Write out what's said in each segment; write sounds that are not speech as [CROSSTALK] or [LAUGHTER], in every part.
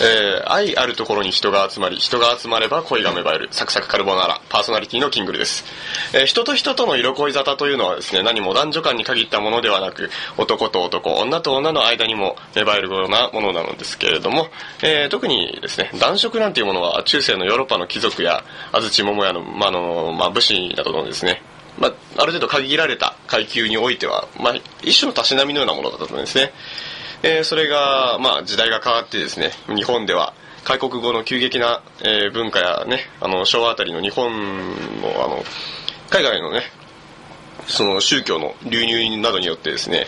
えー愛あるところに人が集まり人が集まれば恋が芽生える。サクサクカルボナーラ。パーソナリティのキングルです、えー人と人との色恋沙汰というのはですね何も男女間に限ったものではなく男と男女と女の間にも芽生えるようなものなのですけれども、えー特にですね男色なんていうものは中世のヨーロッパの貴族や安土桃屋の,、まあのまあ、武士などのですねまあ、ある程度限られた階級においては、まあ、一種のたしなみのようなものだったんですね。えーそれが、まあ、時代が変わってですね、日本では、開国後の急激な、えー文化やね、あの、昭和あたりの日本の、あの、海外のね、その宗教の流入などによってですね、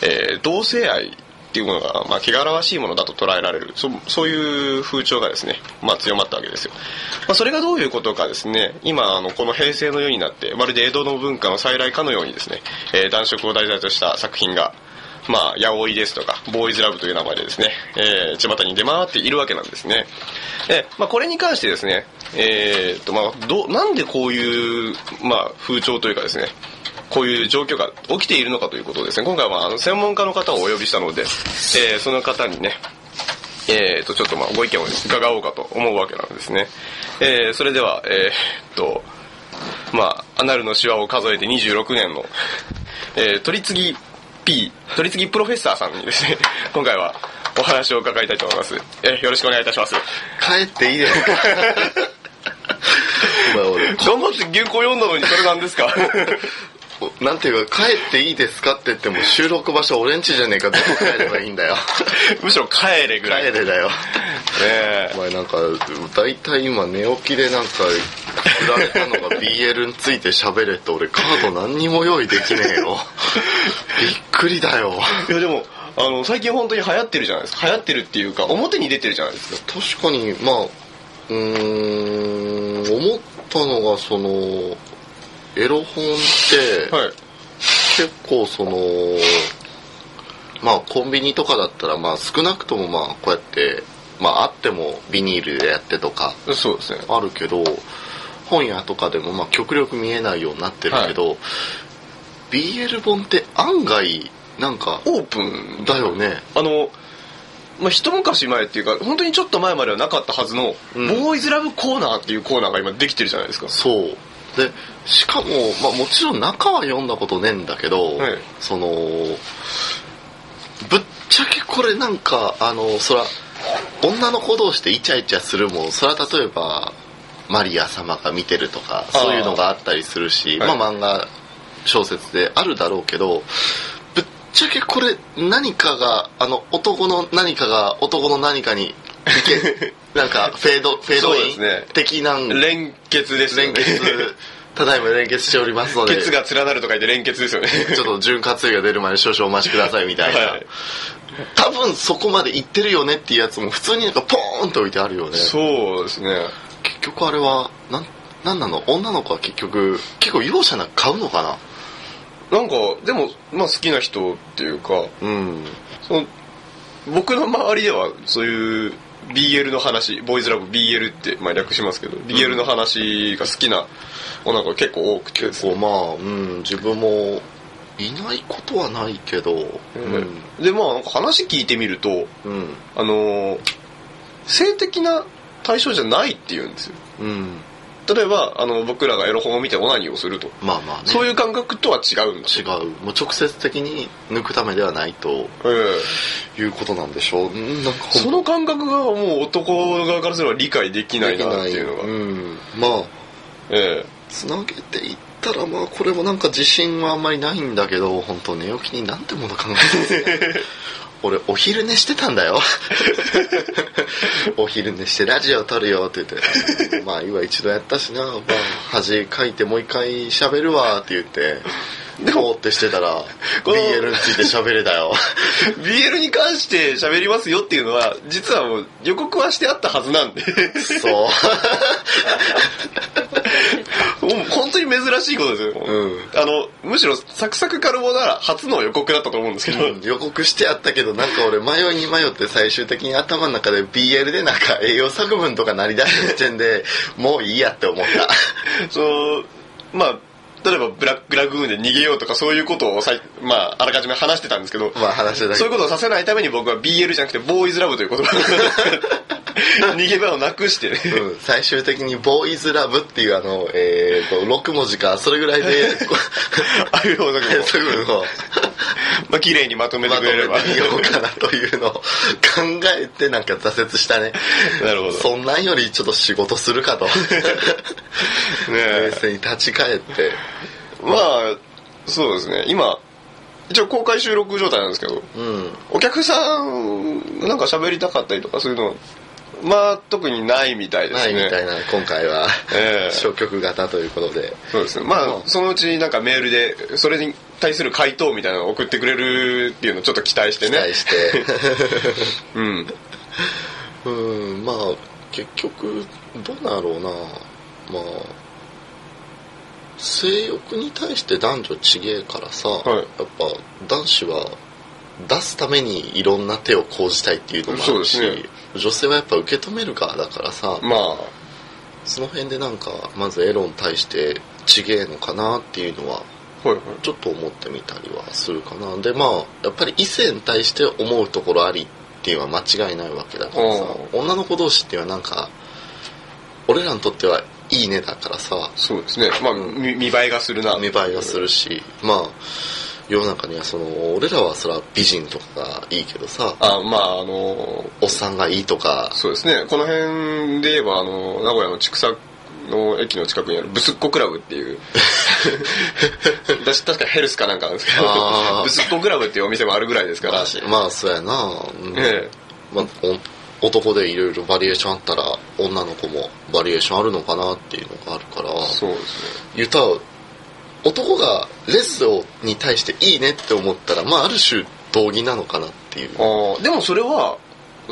えー同性愛っていうものが、まあ、汚らわしいものだと捉えられるそそういう風潮がですね、まあ、強まったわけですよ、まあ、それがどういうことかですね今あのこの平成の世になってまるで江戸の文化の再来かのようにですね、えー男色を題材とした作品がまあ、ヤオイですとか、ボーイズラブという名前でですね、えー、巷に出回っているわけなんですね。えーまあ、これに関してですね、えーと、まあ、ど、なんでこういう、まあ、風潮というかですね、こういう状況が起きているのかということをですね、今回はあの専門家の方をお呼びしたので、えーその方にね、えー、と、ちょっとまあご意見を伺おうかと思うわけなんですね。えーそれでは、えーっと、まあ、アナルのシワを数えて26年の、えー取り次ぎ P、取り次ぎプロフェッサーさんにですね、[LAUGHS] 今回はお話を伺いたいと思います。えーよろしくお願いいたします。帰っていいですか？頑張って原稿読んだのにそれなんですか？[LAUGHS] なんていうか帰っていいですかって言っても収録場所俺んちじゃねえかどこ帰ればいいんだよ [LAUGHS] むしろ帰れぐらい。帰れだよねお前なんか大体今寝起きでなんか振られたのが BL について喋れって俺カード何にも用意できねえよびっくりだよいやでも、あの、最近本当に流行ってるじゃないですか。流行ってるっていうか、表に出てるじゃないですか。確かにまあうーん思ったのがそのエロ本って、はい。結構そのまあコンビニとかだったらまあ少なくともまあこうやってまああってもビニールでやってとかそうですね。あるけど本屋とかでもまあ極力見えないようになってるけど、BL 本って案外なんかオープンだよね。あの、まあ、一昔前っていうか、本当にちょっと前まではなかったはずの、うん。ボーイズラブコーナーっていうコーナーが今できてるじゃないですか。そう。でしかも、まあ、もちろん中は読んだことねえんだけど、はい。そのぶっちゃけこれなんかあのそら女の子同士でイチャイチャするもん。それは例えばマリア様が見てるとかそういうのがあったりするしはい。まあ漫画小説であるだろうけどぶっちゃけこれ何かがあの男の何かが男の何かに [LAUGHS] なんかフェードフェードイン的なん連結ですよ連ね。結ただいま連結しておりますので。ケツが連なると書いて連結ですよね。ちょっと潤滑油が出るまで少々お待ちくださいみたいな、はい。多分そこまで行ってるよねっていうやつも普通になんかポーンと置いてあるよね。そうですね。結局あれはなんなんなの？女の子は結局結構容赦なく買うのかな？なんか、でも、まあ好きな人っていうか、うん。その僕の周りではそういう BL の話、ボーイズラブ BL って、まあ略しますけど、BL の話が好きな女の子が結構多くてね。結構まあ、うん、自分もいないことはないけどうん。でまあ話聞いてみるとうん。あのー性的な対象じゃないって言うんですよ。うん。例えばあの僕らがエロ本を見てオナニーをすると、まあまあね。そういう感覚とは違うんだ違う。もう直接的に抜くためではないとえいうことなんでしょう。うんなんかえその感覚がもう男側からすれば理解できないなっていうのが、うん、まあ。えつなげていったらまあこれもなんか自信はあんまりないんだけど本当寝起きになんてもの考えて [LAUGHS] 俺お昼寝してたんだよ。[LAUGHS] お昼寝してラジオ撮るよって言って。まあいいわ一度やったしな、まあ、恥かいてもう一回喋るわって言って。でもってしてたら BL について喋れだよ。[LAUGHS] え BL に関して喋りますよっていうのは実はもう予告はしてあったはずなんで。そう。[LAUGHS] もう本当に珍しいことですよ、うん。あのむしろサクサクカルボナーラ初の予告だったと思うんですけど、うん予告してあったけどなんか俺迷いに迷って最終的に頭の中で BL でなんか栄養作文とかなりだした時点で [LAUGHS] もういいやって思った。[LAUGHS] そのまあ例えばブラックラグーンで逃げようとかそういうことをさい、まあ、あらかじめ話してたんですけど、まあ話してたそういうことをさせないために僕は BL じゃなくてボーイズラブという言葉を [LAUGHS] [LAUGHS] 逃げ場をなくしてね、うん、最終的に「ボーイズラブ」っていうあの、えー、と6文字かそれぐらいでこ [LAUGHS] ああいうの [LAUGHS] まあ綺麗にまとめてまとめくれれば。てみようかなというのを考えてなんか挫折したね。なるほど。そんなんよりちょっと仕事するかと。ね冷え静に立ち返って。まあそうですね。今一応公開収録状態なんですけど。うん。お客さんなんか喋りたかったりとかそういうのまあ特にないみたいですね。ないみたいな今回は、ええ。[LAUGHS] 消極型ということで。そうですね。まあ、うん。そのうちなんかメールでそれに対する回答みたいなのを送ってくれるっていうのをちょっと期待してね。期待して。[LAUGHS] うん。[LAUGHS] うん。まあ結局どうなろうな。まあ性欲に対して男女ちげえからさ、い。やっぱ男子は出すためにいろんな手を講じたいっていうのもあるし、ね。女性はやっぱ受け止める側だからさ、まあ。その辺でなんかまずエロに対してちげえのかなっていうのはちょっと思ってみたりはするかな。でまあやっぱり異性に対して思うところありっていうのは間違いないわけだからさう女の子同士っていうのはなんか俺らにとってはいいねだからさそうですね。まあ見見栄えがするな。見栄えがするしまあ世の中にはその俺らはそれは美人とかがいいけどさ。あまああのおっさんがいいとか。そうですね。この辺で言えばあの名古屋の千草の駅の近くにあるブスッコクラブっていう。私 [LAUGHS] 確かヘルスかなんかなんですけど。ブスッコクラブっていうお店もあるぐらいですから、まあ、まあそうやな、うん。えまあ、お男でいろいろバリエーションあったら女の子もバリエーションあるのかなっていうのがあるから。えそうですね。言ったら男がレスをに対していいねって思ったらまあある種同義なのかなっていう。ああでもそれは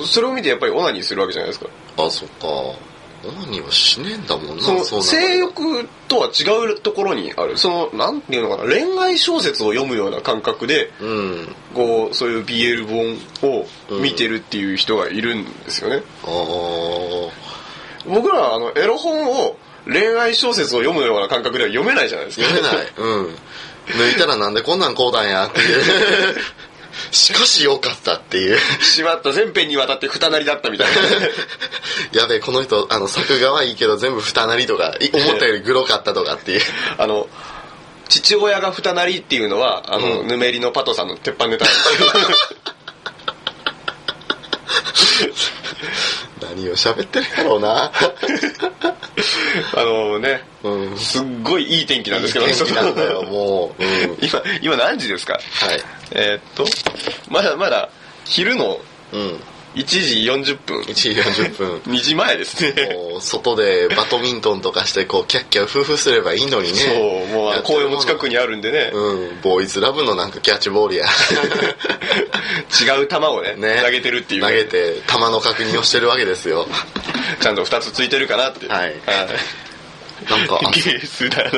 それを見てやっぱりオナニーするわけじゃないですか。あそっか。オナニーはしねえんだもんなその性欲とは違うところにある。そのなんていうのかな恋愛小説を読むような感覚でうん。こうそういう BL 本を見てるっていう人がいるんですよね、ああ僕らはあのエロ本を恋愛小説を読むような感覚では読めないじゃないですか。読めない。うん。抜いたらなんでこんなんこうだんやっていう。[LAUGHS] しかしよかったっていう。しまった全編にわたって二なりだったみたいな。[LAUGHS] やべえこの人あの作画はいいけど全部二なりとかい思ったよりグロかったとかっていう。[LAUGHS] あの父親が二なりっていうのはあの、うん。ぬめりのパトさんの鉄板ネタ。なんですけど何を喋ってるやろうな。[LAUGHS] あのねうん。すっごいいい天気なんですけど。いい天気なんだよ [LAUGHS] もう、うん、今今何時ですか？はい。えーっとまだまだ昼のうん1時40分。1時40分。[LAUGHS] 2時前ですね。もう外でバドミントンとかしてこうキャッキャウフフすればいいのにね。そうもう公園も近くににあるんでね、うんボーイズラブのなんかキャッチボールや。[LAUGHS] 違う球をねね。投げてるっていう。投げて球の確認をしてるわけですよ。ちゃんと2つついてるかなって。はい。なんかあゲースだな。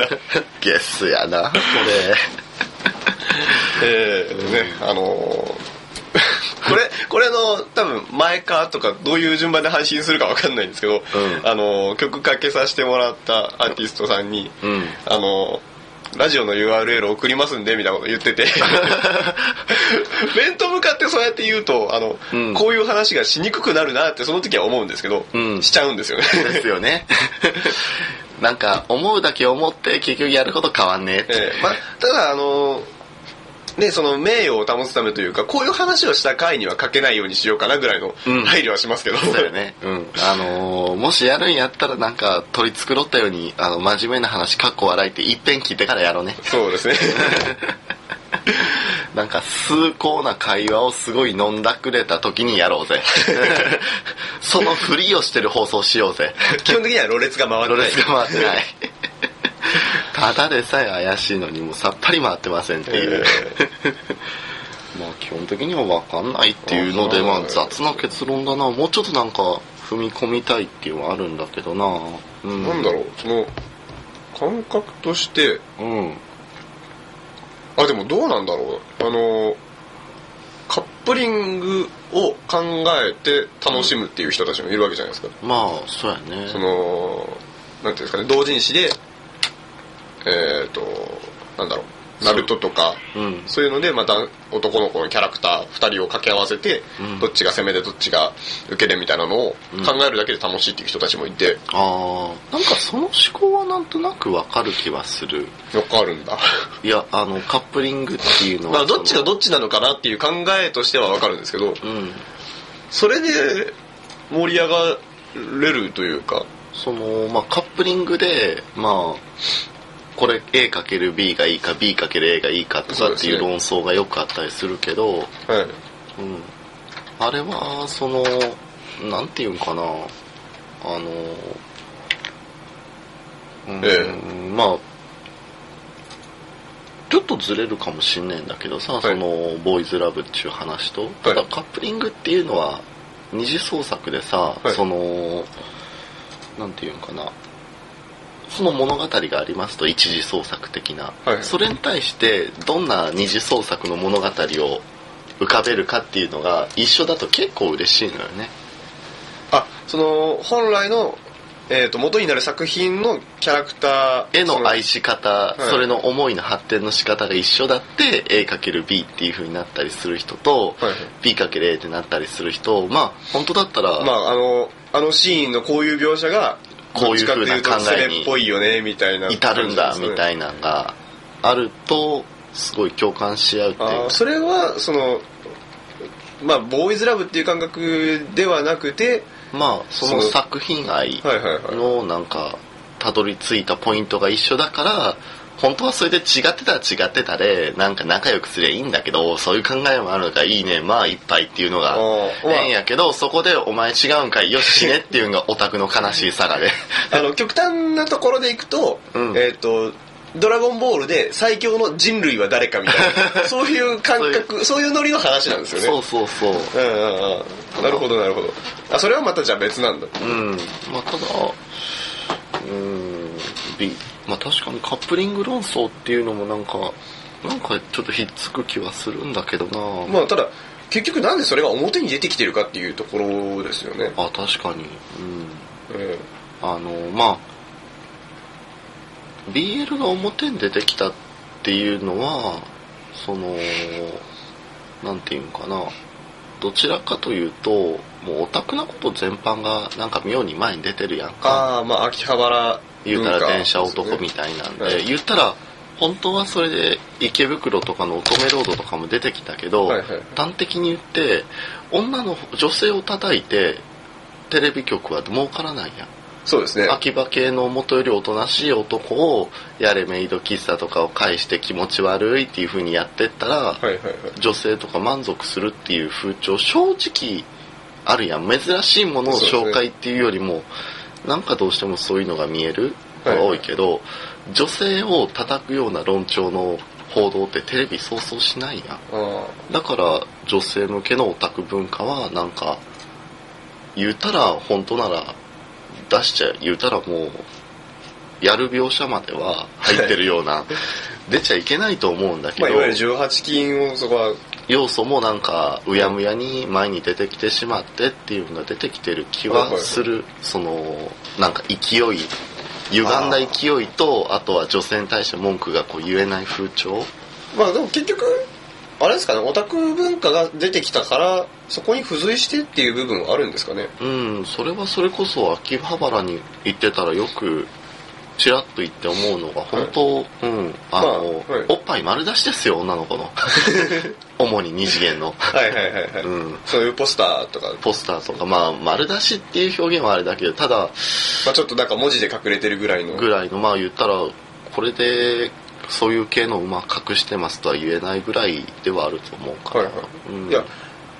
ゲスやなこ [LAUGHS] えーねあのーこれこれの多分前かとかどういう順番で配信するかわかんないんですけど、うん。あのー曲かけさせてもらったアーティストさんに、れうん。あのラジオの URL 送りますんでみたいなこと言ってて。[LAUGHS] 面と向かってそうやって言うとあの、うん。こういう話がしにくくなるなってその時は思うんですけど、うん。しちゃうんですよね。ですよね。なんか思うだけ思って結局やること変わんねえって、ええ。まあ、ただあのね、その名誉を保つためというかこういう話をした回には書けないようにしようかなぐらいのうん配慮はしますけど、そうだよね。うん。あのーもしやるんやったらなんか取り繕ったように、あの、真面目な話、かっこ笑いって一遍聞いてからやろうね。そうですね [LAUGHS] なんか崇高な会話をすごい飲んだくれた時にやろうぜ。[LAUGHS] そのふりをしてる放送しようぜ。基本的にはろれつが回ってないロレスが回ってない。ただでさえ怪しいのにもうさっぱり回ってませんっていう。[LAUGHS] まあ基本的には分かんないっていうので、まあ雑な結論だな。もうちょっとなんか踏み込みたいっていうのはあるんだけどな。うん。なんだろうその感覚としてうん。あでもどうなんだろうあのカップリングを考えて楽しむっていう人たちもいるわけじゃないですか、まあ、そうやね。そのなんていうんですかね同人誌でえっ、となんだろうナルトとかう。ん。そういうのでまた男の子のキャラクター2人を掛け合わせて、うん。どっちが攻めでどっちが受けでみたいなのを考えるだけで楽しいっていう人たちもいて、ああなんかその思考はなんとなくわかる気はする。よくあるんだ。いやあのカップリングっていうのはまあどっちがっどっちなのかなっていう考えとしてはわかるんですけどうん。それで盛り上がれるというか。そのまあカップリングでまあこれ A×B がいいか B×A がいいかとかっていう論争がよくあったりするけど、はい。うん、あれはそのなんていうんかな。あのうん、えまあちょっとずれるかもしんねえんだけどさ、い。そのボーイズラブっていう話と。ただカップリングっていうのは二次創作でさ、はい。そのなんていうんかなその物語がありますと一次創作的な、はい。それに対してどんな二次創作の物語を浮かべるかっていうのが一緒だと結構嬉しいのよね。あその本来の、えー、と元になる作品のキャラクター絵の愛しし方、い。それの思いの発展の仕方が一緒だって A×B っていう風になったりする人と、はいはい。B×A ってなったりする人まあ本当だったら、まああのあのシーンのこういう描写がこういう風などっちかっていうと考えにそれっぽいよねみたいな。至るんだみたいいなのがあるとすごい共感し合うっていう。それはそのまあボーイズラブっていう感覚ではなくてまあその作品愛のなんかたどり着いたポイントが一緒だから本当はそれで違ってたら違ってたでなんか仲良くすりゃいいんだけどそういう考えもあるのがいいね。まあいっぱいっていうのが。ええんやけどそこでお前違うんかい？よし死ねっていうのがオタクの悲しいさがであの [LAUGHS] 極端なところでいくと、うん。えっ、とドラゴンボールで最強の人類は誰かみたいな。[LAUGHS] そういう感覚そういう。ノリの話なんですよね。そうそうそう。うんうんうん。なるほどなるほど。あそれはまたじゃあ別なんだ。うん。まあただうんびまあ確かにカップリング論争っていうのもなんかなんかちょっとひっつく気はするんだけどな、まあただ結局なんでそれが表に出てきてるかっていうところですよね、あ確かに。うん。うんあのまあ BL が表に出てきたっていうのはそのなんていうんかな。どちらかというともうオタクなこと全般がなんか妙に前に出てるやんか。ああまあ秋葉原言うたら電車男みたいなんで、はい言ったら本当はそれで池袋とかの乙女ロードとかも出てきたけど、端的に言って女の女性を叩いてテレビ局は儲からないやん。そうですね。秋葉系の元よりおとなしい男をやれメイド喫茶とかを介して気持ち悪いっていう風にやってったら、女性とか満足するっていう風潮正直あるやん。珍しいものを紹介っていうよりも、なんかどうしてもそういうのが見えるのが多いけど、女性を叩くような論調の報道ってテレビそうそうしないやだから女性向けのオタク文化はなんか言うたら本当なら出しちゃ言うたらもうやる描写までは入ってるような [LAUGHS] 出ちゃいけないと思うんだけど、まあいわゆる18禁をそこは要素もなんかうやむやに前に出てきてしまってっていうのが出てきてる気はする。そのなんか勢い歪んだ勢いとあとは女性に対して文句がこう言えない風潮。まあでも結局あれですかねオタク文化が出てきたからそこに付随してっていう部分はあるんですかね。うん、それはそれこそ秋葉原に行ってたらよくちらっと言って思うのが本当、うん。あの、まあはい。おっぱい丸出しですよ女の子の。[LAUGHS] 主に二次元の、はいはいはいはい、うん、そういうポスターとか、ポスターとか。まあ丸出しっていう表現はあれだけどただまあ、ちょっとなんか文字で隠れてるぐらいの。ぐらいの。まあ言ったらこれでそういう系の馬隠してますとは言えないぐらいではあると思うから、はいはい。うん。いや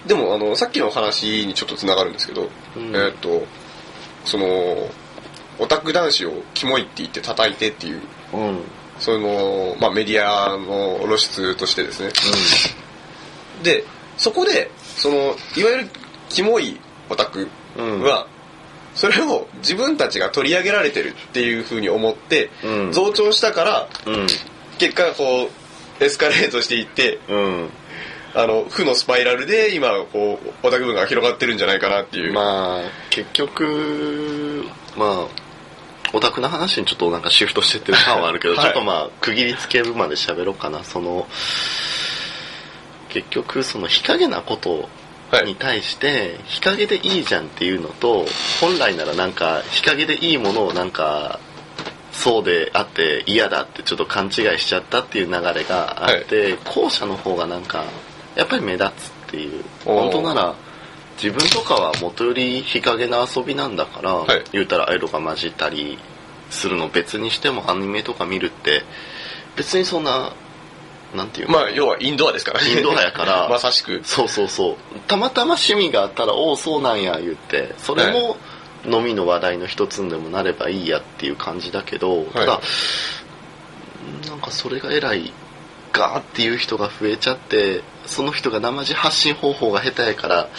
でもあのさっきの話にちょっとつながるんですけど、うん。えーっとそのオタク男子をキモいって言って叩いてっていううん。その、まあ、メディアの露出としてですね。でそこでそのいわゆるキモいオタクうん。は、それを自分たちが取り上げられてるっていうふうに思って、うん。増長したからうん。結果こうエスカレートしていってうん。あの負のスパイラルで今こうオタク文化が広がってるんじゃないかなっていう、まあ結局まあオタクな話にちょっとなんかシフトしてってる感はあるけど、はい。ちょっとまあ区切りつけるまで喋ろうかな。その結局その日陰なことはい。に対して日陰でいいじゃんっていうのと本来ならなんか日陰でいいものをなんかそうであって嫌だってちょっと勘違いしちゃったっていう流れがあって、後者の方がなんかやっぱり目立つっていう。本当なら自分とかは元より日陰の遊びなんだから、はい。言うたらアイロが混じったりするの別にしてもアニメとか見るって別にそんななんていうの？まあ要はインドアですからね。インドアやから [LAUGHS] まさしく。そうそうそう。たまたま趣味があったらおおそうなんや言って。それも飲みの話題の一つにでもなればいいやっていう感じだけど、ただなんかそれが偉いガーっていう人が増えちゃってその人が生地発信方法が下手やから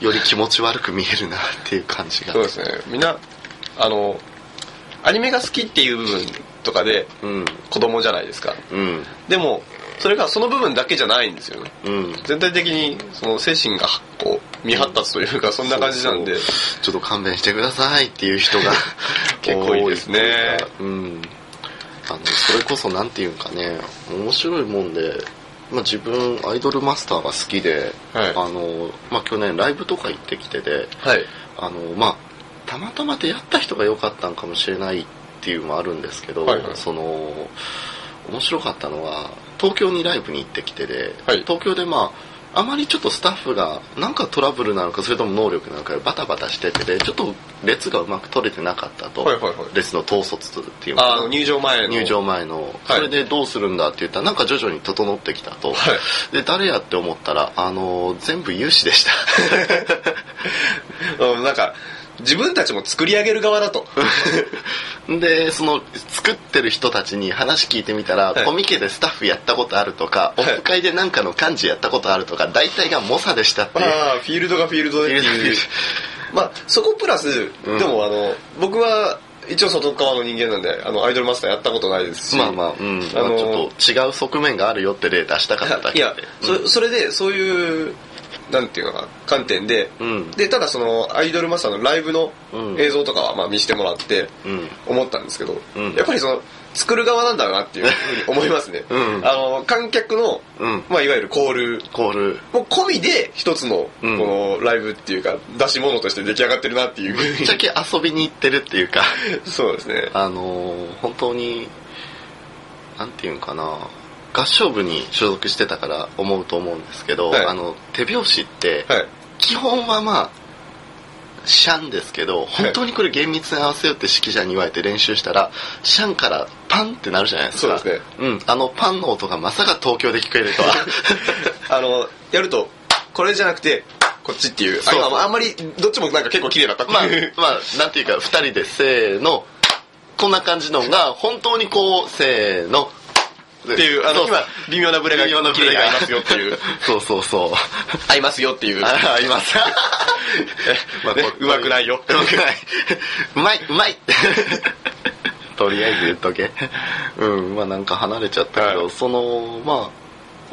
より気持ち悪く見えるなっていう感じが。そうですね。みんなあのアニメが好きっていう部分とかでうん。子供じゃないですか。うん。でもそれがその部分だけじゃないんですよね。うん。全体的にその精神がこう未発達というかそんな感じなんで。ちょっと勘弁してくださいっていう人が [LAUGHS] 結構いいですね。うん。あのそれこそなんていうんかね面白いもんで、まあ、自分アイドルマスターが好きで、はい。あのまあ、去年ライブとか行ってきてではい。あのまあたまたま出会った人が良かったんかもしれないっていうのもあるんですけど、はいはい。その面白かったのは東京にライブに行ってきてで、はい。東京でまああまりちょっとスタッフがなんかトラブルなのかそれとも能力なのかバタバタしててでちょっと列がうまく取れてなかったと、はいはいはい。列の統率っていうあの入場前の。入場前の、はい。それでどうするんだって言ったらなんか徐々に整ってきたと、はい。で誰やって思ったらあの全部有志でした。[LAUGHS] うんなんか自分たちも作り上げる側だと。[LAUGHS] でその作ってる人たちに話聞いてみたら、はい。コミケでスタッフやったことあるとか、はい。オフ会でなんかの幹事やったことあるとか大体が猛者でしたっていうああフィールドがフィールドでっていう。まあそこプラス、うん。でもあの僕は一応外側の人間なんであのアイドルマスターやったことないですし。まあまあ、うん。あのまあ、ちょっと違う側面があるよって例出したかっただけで。いや、そそれでそういうなんていうのかな観点で、うん。でただそのアイドルマスターのライブのうん。映像とかはまあ見せてもらってうん。思ったんですけど、うん。やっぱりその作る側なんだなっていうふうに思いますね、うん。あの観客の、うん。まあ、いわゆるコール。コール。もう込みで一つのこうん。のライブっていうか出し物として出来上がってるなっていうふうに。ぶっちゃけ遊びに行ってるっていうか。[LAUGHS] そうですね。あのー本当になんていうんかな合唱部に所属してたから思うと思うんですけど、はい。あの手拍子って、はい。基本はまあシャンですけど本当にこれ厳密に合わせようって指揮者に言われて練習したらシャンからパンってなるじゃないですか。そうですね。うん。あのパンの音がまさか東京で聞こえるとは。[LAUGHS] あのやるとこれじゃなくてこっちっていう。そう。あんまりどっちもなんか結構綺麗だったってまあいう、まあなんていうか二人でせーの。こんな感じのが本当にこうせーのっていうあの今微妙なブレが微妙なブレが合いますよっていう。[LAUGHS] そうそうそう。合いますよっていう。ああります。[LAUGHS] まあね。こうまくないよ。うまくない。うまい、うまい。[LAUGHS] とりあえず言っとけ。うん、まあなんか離れちゃったけど、はい。その、ま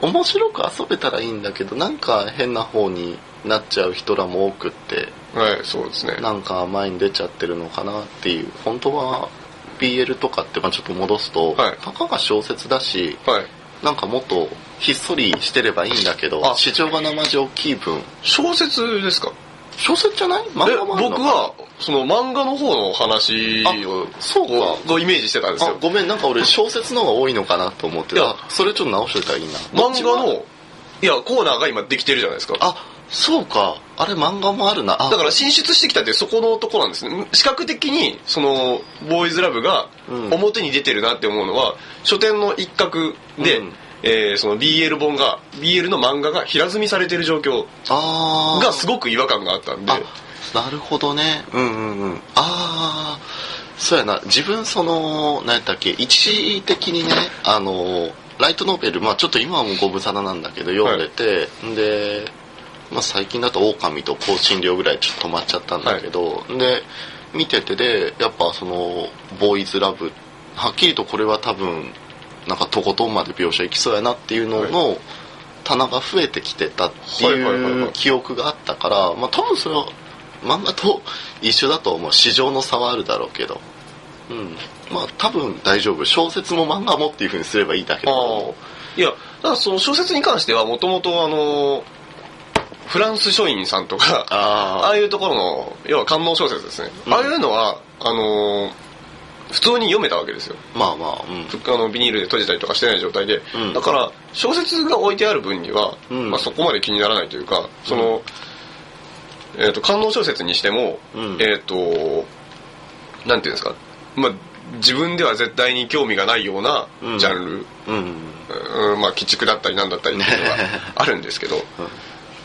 あ、面白く遊べたらいいんだけど、なんか変な方になっちゃう人らも多くって、はいそうですね。なんか前に出ちゃってるのかなっていう。本当は BL とかって、まあちょっと戻すと、はい。たかが小説だし、はい。なんかもっとひっそりしてればいいんだけど、あ市場が生地大きい分、小説ですか？小説じゃない？え漫画もあるの僕はその漫画の方の話をあそうか。こうイメージしてたんですよ。あごめんなんか俺 [LAUGHS] 小説の方が多いのかなと思っていやたそれちょっと直しといたらいいな。漫画のいやコーナーが今できてるじゃないですか。あそうかあれ漫画もあるな。あ。だから進出してきたってそこのとこなんですね。視覚的にそのボーイズラブがうん。表に出てるなって思うのは書店の一角で、うん。えーその BL 本が BL の漫画が平積みされてる状況がすごく違和感があったんで。あなるほどね。うんうんうん。ああそうやな。自分その何やったっけ一時的にねあのライトノベルまあちょっと今はもうご無沙汰なんだけど読んでて、で、まあ、最近だと「狼と香辛料」ぐらいちょっと止まっちゃったんだけど、で見ててでやっぱそのボーイズラブはっきりとこれは多分なんかとことんまで描写いきそうやなっていうのの棚が増えてきてたってはいはいはいはい。いう記憶があったからまあ多分それは漫画と一緒だと思う。市場の差はあるだろうけど。うん。まあ多分大丈夫。小説も漫画もっていうふうにすればいいだけあどあいやただその小説に関してはもともとあのフランス書院さんとかあああいうところの要は官能小説ですね、うん。ああいうのはあの普通に読めたわけですよ。あまあまあうん。あのビニールで閉じたりとかしてない状態で、うん。だから小説が置いてある分には、うん。まあ、そこまで気にならないというかその、えー、と官能小説にしても、うん。えっ、となんていうんですか、まあ、自分では絶対に興味がないようなうん。ジャンル、うん。うん。まあ、鬼畜だったりなんだったりっていうのが [LAUGHS] あるんですけど、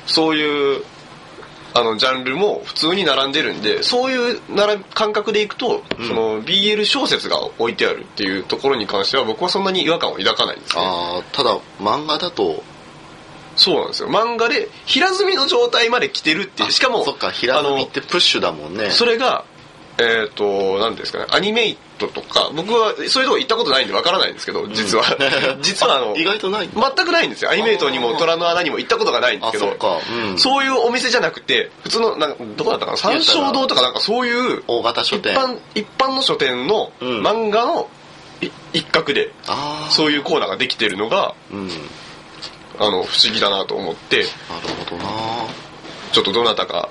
そういうあのジャンルも普通に並んでるんでそういう並び感覚でいくと、うん。その BL 小説が置いてあるっていうところに関しては僕はそんなに違和感を抱かないんですね。ああただ漫画だと。そうなんですよ。漫画で平積みの状態まで来てるっていう。しかもそっか平積みってプッシュだもんね。それがえっ、と何ですかねアニメイトとか僕はそういうとこ行ったことないんでわからないんですけど実は、[LAUGHS] 実はあの意外とない。全くないんですよ。アニメイトにも虎の穴にも行ったことがないんですけどあそうん。そういうお店じゃなくて普通のなんかどこだったかな三省堂とかなんかそういう大型書店。一般一般の書店のうん。漫画のい一角でそういうコーナーができてるのがうん。なるあの不思議だなと思ってほどな。ちょっとどなたか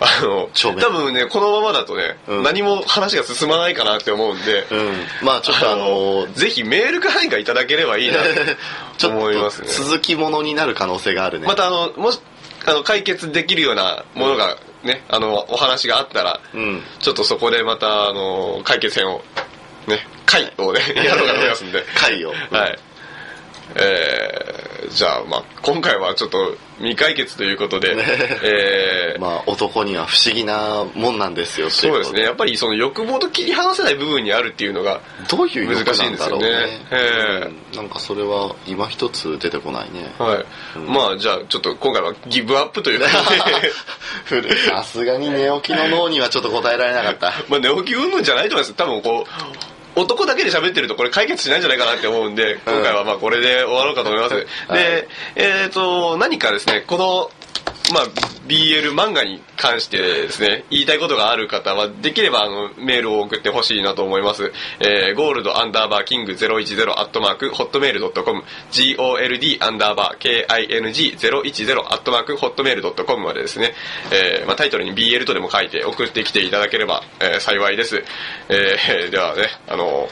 あの多分ねこのままだとね、うん。何も話が進まないかなって思うんで、うん。まあちょっとあの [LAUGHS] ぜひメールか何かいただければいいなと思いますね。続きものになる可能性があるね。またあのもしあの解決できるようなものがね、あのお話があったらうん。ちょっとそこでまたあの解決編をね回をね [LAUGHS] やろうかと思いますんで。回を。はい。えー、じゃあまあ今回はちょっと未解決ということで、えー [LAUGHS] まあ男には不思議なもんなんですよそうですね。やっぱりその欲望と切り離せない部分にあるっていうのがどういう難しいんですよね。えうん。なんかそれは今一つ出てこないね。はい、うん。まあじゃあちょっと今回はギブアップということで。[LAUGHS] さすがに寝起きの脳にはちょっと答えられなかった。[LAUGHS] まあ寝起き云々じゃないと思います。多分こう男だけで喋ってるとこれ解決しないんじゃないかなって思うんで今回はまあこれで終わろうかと思います、はい。でえっ、と何かですねこのまあ BL 漫画に関してですね言いたいことがある方はできればあのメールを送ってほしいなと思います、えー、ゴールドアンダーバーキング010アットマークホットメールドットコム。GOLD アンダーバー KING010 アットマークホットメールドットコムまでですね、えーまあ、タイトルに BL とでも書いて送ってきていただければ、えー幸いです、えー [LAUGHS] ではねあの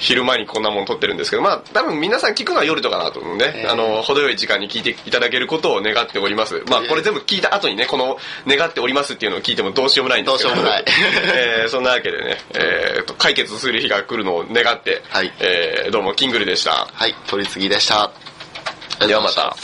昼前にこんなもん撮ってるんですけどまあ多分皆さん聞くのは夜とかなと思うね、えー。あの程よい時間に聞いていただけることを願っております。まあこれ全部聞いた後にねこの願っておりますっていうのを聞いてもどうしようもないんですけど。どうしようもない。[LAUGHS] えーそんなわけでね、えーと解決する日が来るのを願って、はい。えーどうもキングルでした。はい取り次ぎでした。ではまた